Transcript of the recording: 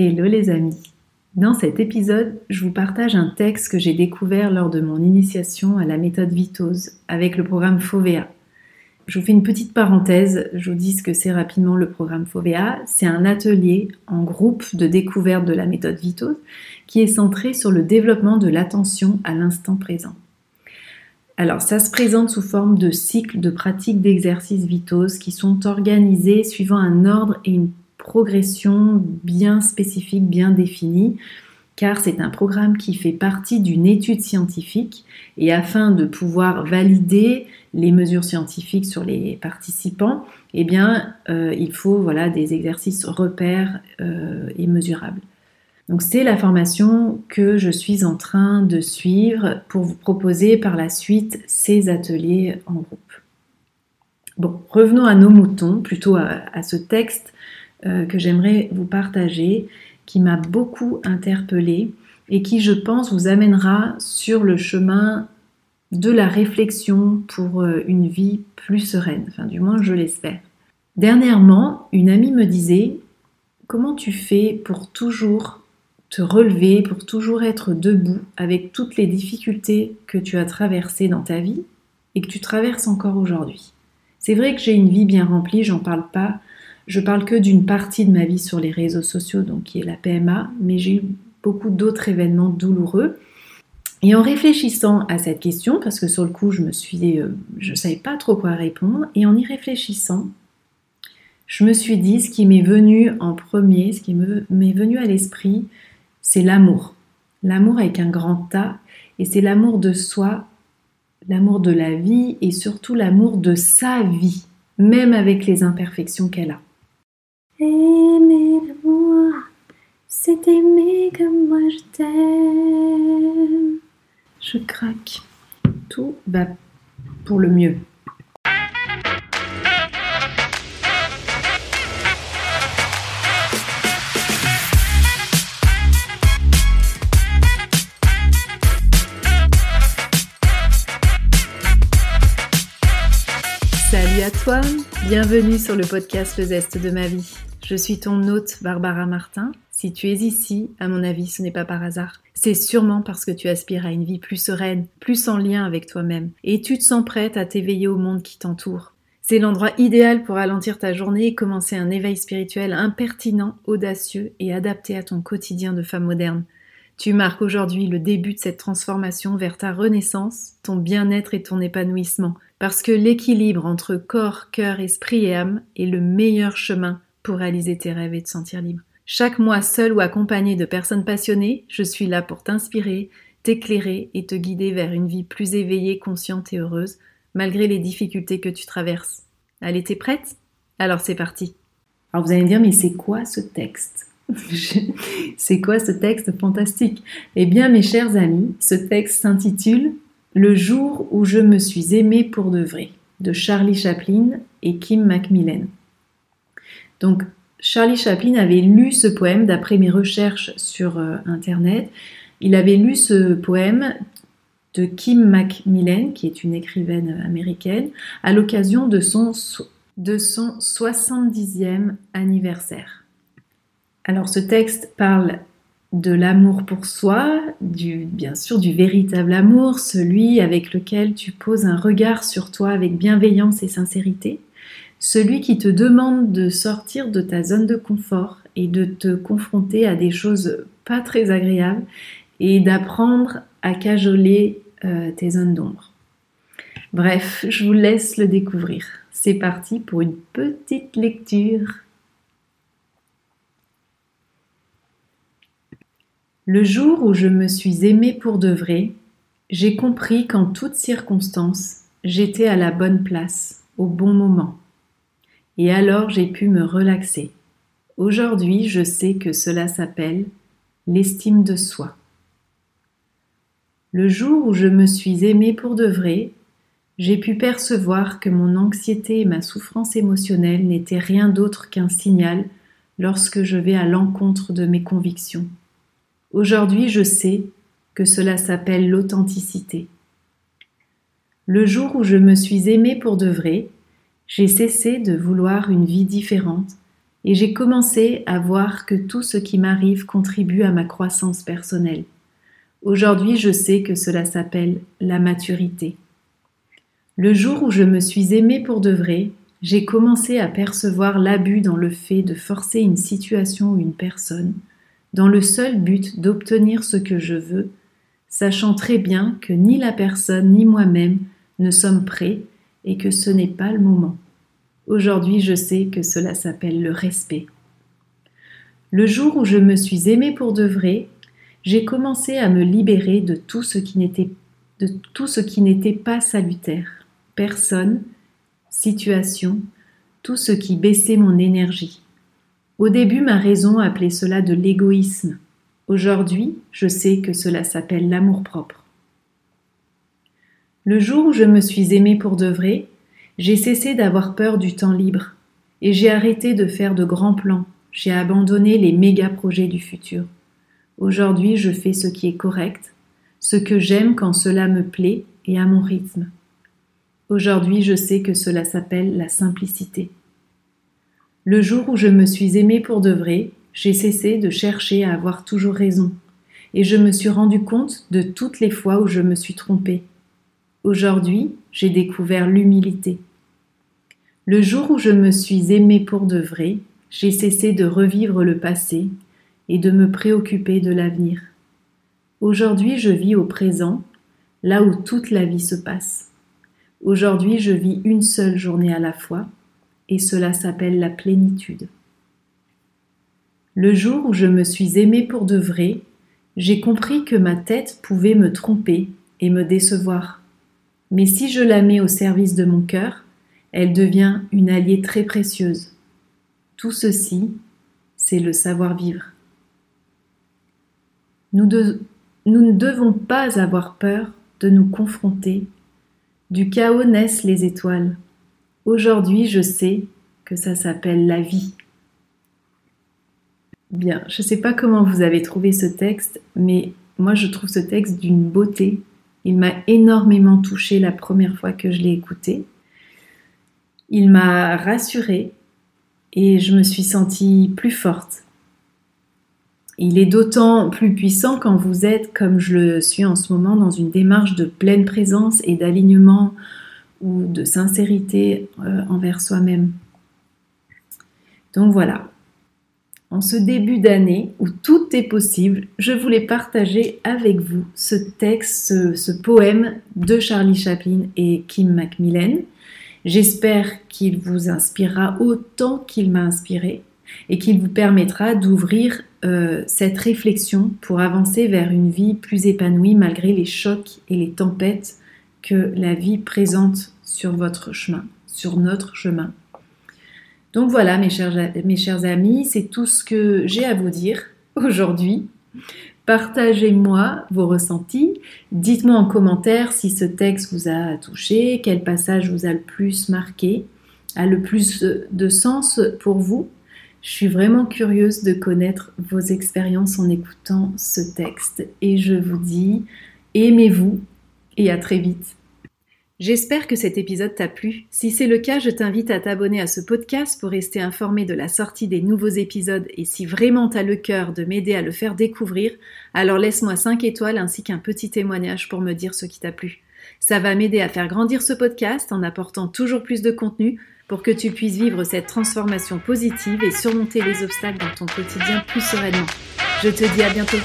Hello les amis. Dans cet épisode, je vous partage un texte que j'ai découvert lors de mon initiation à la méthode Vitose avec le programme FOVEA. Je vous fais une petite parenthèse, je vous dis ce que c'est rapidement le programme FOVEA. C'est un atelier en groupe de découverte de la méthode Vitose qui est centré sur le développement de l'attention à l'instant présent. Alors, ça se présente sous forme de cycles de pratiques d'exercices vitose qui sont organisés suivant un ordre et une progression bien spécifique, bien définie, car c'est un programme qui fait partie d'une étude scientifique et afin de pouvoir valider les mesures scientifiques sur les participants, eh bien, euh, il faut voilà, des exercices repères euh, et mesurables. Donc c'est la formation que je suis en train de suivre pour vous proposer par la suite ces ateliers en groupe. Bon, revenons à nos moutons, plutôt à ce texte euh, que j'aimerais vous partager, qui m'a beaucoup interpellée et qui, je pense, vous amènera sur le chemin de la réflexion pour euh, une vie plus sereine, enfin du moins je l'espère. Dernièrement, une amie me disait comment tu fais pour toujours te relever, pour toujours être debout avec toutes les difficultés que tu as traversées dans ta vie et que tu traverses encore aujourd'hui? C'est vrai que j'ai une vie bien remplie, j'en parle pas je parle que d'une partie de ma vie sur les réseaux sociaux, donc qui est la PMA, mais j'ai eu beaucoup d'autres événements douloureux. Et en réfléchissant à cette question, parce que sur le coup je me suis, euh, je savais pas trop quoi répondre, et en y réfléchissant, je me suis dit ce qui m'est venu en premier, ce qui m'est venu à l'esprit, c'est l'amour. L'amour avec un grand A, et c'est l'amour de soi, l'amour de la vie, et surtout l'amour de sa vie, même avec les imperfections qu'elle a. Aimer l'amour, c'est aimer comme moi je t'aime. Je craque. Tout va pour le mieux. Salut à toi, bienvenue sur le podcast Le Zeste de ma vie. Je suis ton hôte Barbara Martin. Si tu es ici, à mon avis, ce n'est pas par hasard. C'est sûrement parce que tu aspires à une vie plus sereine, plus en lien avec toi-même, et tu te sens prête à t'éveiller au monde qui t'entoure. C'est l'endroit idéal pour ralentir ta journée et commencer un éveil spirituel impertinent, audacieux et adapté à ton quotidien de femme moderne. Tu marques aujourd'hui le début de cette transformation vers ta renaissance, ton bien-être et ton épanouissement, parce que l'équilibre entre corps, cœur, esprit et âme est le meilleur chemin pour réaliser tes rêves et te sentir libre. Chaque mois, seul ou accompagné de personnes passionnées, je suis là pour t'inspirer, t'éclairer et te guider vers une vie plus éveillée, consciente et heureuse, malgré les difficultés que tu traverses. Allez, t'es prête? Alors c'est parti. Alors vous allez me dire, mais c'est quoi ce texte? C'est quoi ce texte fantastique? Eh bien, mes chers amis, ce texte s'intitule Le jour où je me suis aimée pour de vrai, de Charlie Chaplin et Kim Macmillan. Donc, Charlie Chaplin avait lu ce poème d'après mes recherches sur euh, Internet. Il avait lu ce poème de Kim Macmillan, qui est une écrivaine américaine, à l'occasion de son, de son 70e anniversaire. Alors ce texte parle de l'amour pour soi, du, bien sûr du véritable amour, celui avec lequel tu poses un regard sur toi avec bienveillance et sincérité celui qui te demande de sortir de ta zone de confort et de te confronter à des choses pas très agréables et d'apprendre à cajoler euh, tes zones d'ombre. Bref, je vous laisse le découvrir. C'est parti pour une petite lecture. Le jour où je me suis aimée pour de vrai, j'ai compris qu'en toutes circonstances, j'étais à la bonne place, au bon moment. Et alors j'ai pu me relaxer. Aujourd'hui, je sais que cela s'appelle l'estime de soi. Le jour où je me suis aimée pour de vrai, j'ai pu percevoir que mon anxiété et ma souffrance émotionnelle n'étaient rien d'autre qu'un signal lorsque je vais à l'encontre de mes convictions. Aujourd'hui, je sais que cela s'appelle l'authenticité. Le jour où je me suis aimée pour de vrai, j'ai cessé de vouloir une vie différente et j'ai commencé à voir que tout ce qui m'arrive contribue à ma croissance personnelle. Aujourd'hui, je sais que cela s'appelle la maturité. Le jour où je me suis aimée pour de vrai, j'ai commencé à percevoir l'abus dans le fait de forcer une situation ou une personne dans le seul but d'obtenir ce que je veux, sachant très bien que ni la personne ni moi-même ne sommes prêts et que ce n'est pas le moment. Aujourd'hui, je sais que cela s'appelle le respect. Le jour où je me suis aimée pour de vrai, j'ai commencé à me libérer de tout ce qui n'était de tout ce qui n'était pas salutaire, personne, situation, tout ce qui baissait mon énergie. Au début, ma raison appelait cela de l'égoïsme. Aujourd'hui, je sais que cela s'appelle l'amour-propre. Le jour où je me suis aimée pour de vrai, j'ai cessé d'avoir peur du temps libre et j'ai arrêté de faire de grands plans. J'ai abandonné les méga projets du futur. Aujourd'hui, je fais ce qui est correct, ce que j'aime quand cela me plaît et à mon rythme. Aujourd'hui, je sais que cela s'appelle la simplicité. Le jour où je me suis aimée pour de vrai, j'ai cessé de chercher à avoir toujours raison, et je me suis rendu compte de toutes les fois où je me suis trompée. Aujourd'hui, j'ai découvert l'humilité. Le jour où je me suis aimée pour de vrai, j'ai cessé de revivre le passé et de me préoccuper de l'avenir. Aujourd'hui, je vis au présent, là où toute la vie se passe. Aujourd'hui, je vis une seule journée à la fois, et cela s'appelle la plénitude. Le jour où je me suis aimée pour de vrai, j'ai compris que ma tête pouvait me tromper et me décevoir. Mais si je la mets au service de mon cœur, elle devient une alliée très précieuse. Tout ceci, c'est le savoir-vivre. Nous, ne devons pas avoir peur de nous confronter. Du chaos naissent les étoiles. Aujourd'hui, je sais que ça s'appelle la vie. Bien, je ne sais pas comment vous avez trouvé ce texte, mais moi je trouve ce texte d'une beauté. Il m'a énormément touchée la première fois que je l'ai écouté. Il m'a rassurée et je me suis sentie plus forte. Il est d'autant plus puissant quand vous êtes, comme je le suis en ce moment, dans une démarche de pleine présence et d'alignement ou de sincérité euh, envers soi-même. Donc voilà, en ce début d'année où tout est possible, je voulais partager avec vous ce texte, ce poème de Charlie Chaplin et Kim Macmillan J'espère qu'il vous inspirera autant qu'il m'a inspiré et qu'il vous permettra d'ouvrir euh, cette réflexion pour avancer vers une vie plus épanouie malgré les chocs et les tempêtes que la vie présente sur votre chemin, sur notre chemin. Donc voilà mes chers, amis, c'est tout ce que j'ai à vous dire aujourd'hui. Partagez-moi vos ressentis. Dites-moi en commentaire si ce texte vous a touché, quel passage vous a le plus marqué, a le plus de sens pour vous. Je suis vraiment curieuse de connaître vos expériences en écoutant ce texte et je vous dis aimez-vous et à très vite. J'espère que cet épisode t'a plu. Si c'est le cas, je t'invite à t'abonner à ce podcast pour rester informé de la sortie des nouveaux épisodes et si vraiment t'as le cœur de m'aider à le faire découvrir, alors laisse-moi 5 étoiles ainsi qu'un petit témoignage pour me dire ce qui t'a plu. Ça va m'aider à faire grandir ce podcast en apportant toujours plus de contenu pour que tu puisses vivre cette transformation positive et surmonter les obstacles dans ton quotidien plus sereinement. Je te dis à bientôt.